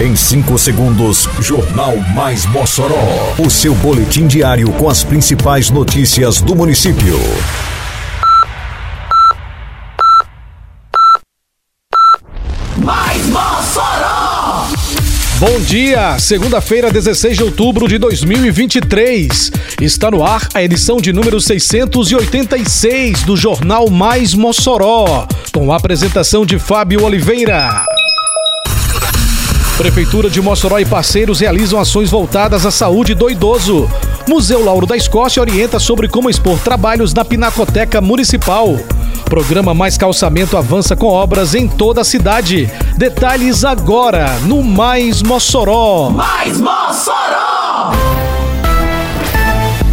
Em 5 segundos, Jornal Mais Mossoró. O seu boletim diário com as principais notícias do município. Mais Mossoró! Bom dia, segunda-feira, 16 de outubro de 2023. Está no ar a edição de número 686 do Jornal Mais Mossoró, com a apresentação de Fábio Oliveira. Prefeitura de Mossoró e parceiros realizam ações voltadas à saúde do idoso. Museu Lauro da Escócia orienta sobre como expor trabalhos na Pinacoteca Municipal. Programa Mais Calçamento avança com obras em toda a cidade. Detalhes agora no Mais Mossoró. Mais Mossoró!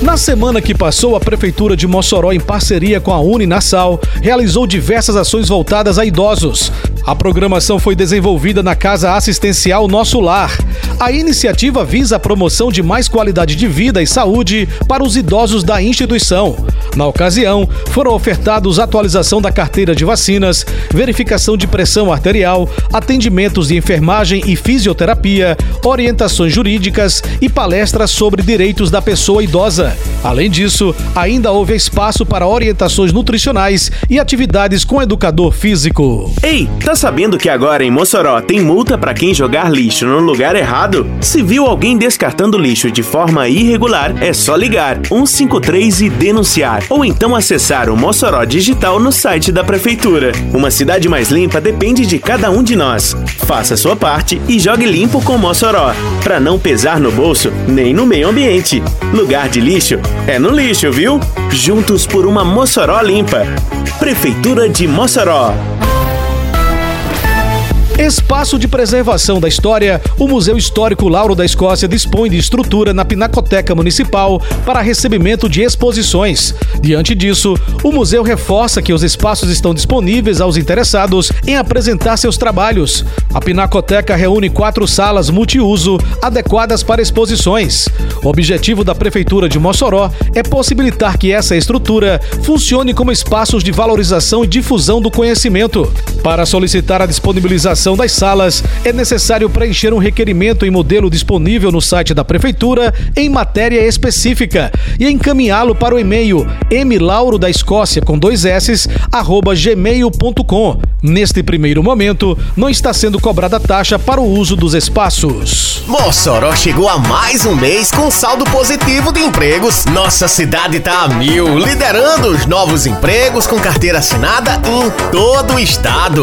Na semana que passou, a Prefeitura de Mossoró, em parceria com a Uninasal, realizou diversas ações voltadas a idosos. A programação foi desenvolvida na Casa Assistencial Nosso Lar. A iniciativa visa a promoção de mais qualidade de vida e saúde para os idosos da instituição. Na ocasião, foram ofertados atualização da carteira de vacinas, verificação de pressão arterial, atendimentos de enfermagem e fisioterapia, orientações jurídicas e palestras sobre direitos da pessoa idosa. Além disso, ainda houve espaço para orientações nutricionais e atividades com educador físico. Ei, tá sabendo que agora em Mossoró tem multa para quem jogar lixo no lugar errado? Se viu alguém descartando lixo de forma irregular, é só ligar 153 e denunciar, ou então acessar o Mossoró Digital no site da prefeitura. Uma cidade mais limpa depende de cada um de nós. Faça sua parte e jogue limpo com Mossoró, para não pesar no bolso nem no meio ambiente. Lugar de lixo é no lixo, viu? Juntos por uma Mossoró limpa. Prefeitura de Mossoró. Espaço de preservação da história, o Museu Histórico Lauro da Escócia dispõe de estrutura na Pinacoteca Municipal para recebimento de exposições. Diante disso, o museu reforça que os espaços estão disponíveis aos interessados em apresentar seus trabalhos. A Pinacoteca reúne quatro salas multiuso adequadas para exposições. O objetivo da Prefeitura de Mossoró é possibilitar que essa estrutura funcione como espaços de valorização e difusão do conhecimento. Para solicitar a disponibilização das salas, é necessário preencher um requerimento em modelo disponível no site da Prefeitura em matéria específica e encaminhá-lo para o e-mail mlauro da Escócia com dois s arroba gmail.com. Neste primeiro momento, não está sendo cobrada taxa para o uso dos espaços. Mossoró chegou a mais um mês com saldo positivo de empregos. Nossa cidade tá a mil, liderando os novos empregos com carteira assinada em todo o estado.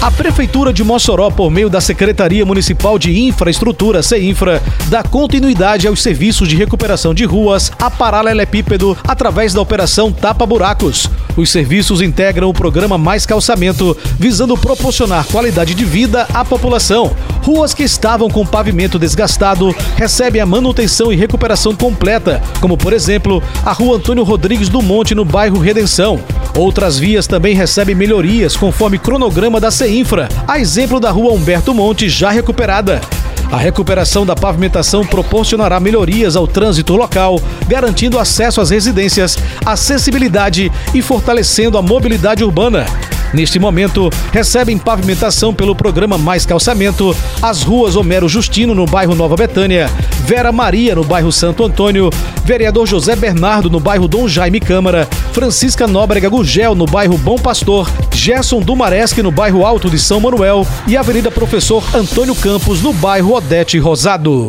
A Prefeitura de Mossoró, por meio da Secretaria Municipal de Infraestrutura, CEINFRA, dá continuidade aos serviços de recuperação de ruas a paralelepípedo através da Operação Tapa Buracos. Os serviços integram o programa Mais Calçamento, visando proporcionar qualidade de vida à população. Ruas que estavam com pavimento desgastado recebem a manutenção e recuperação completa, como por exemplo a Rua Antônio Rodrigues do Monte, no bairro Redenção. Outras vias também recebem melhorias conforme cronograma da CEINFRA, a exemplo da Rua Humberto Monte, já recuperada. A recuperação da pavimentação proporcionará melhorias ao trânsito local, garantindo acesso às residências, acessibilidade e fortalecendo a mobilidade urbana. Neste momento, recebem pavimentação pelo programa Mais Calçamento as ruas Homero Justino, no bairro Nova Betânia, Vera Maria, no bairro Santo Antônio, Vereador José Bernardo, no bairro Dom Jaime Câmara, Francisca Nóbrega Gugel, no bairro Bom Pastor, Gerson Dumaresque, no bairro Alto de São Manuel e Avenida Professor Antônio Campos, no bairro Odete Rosado.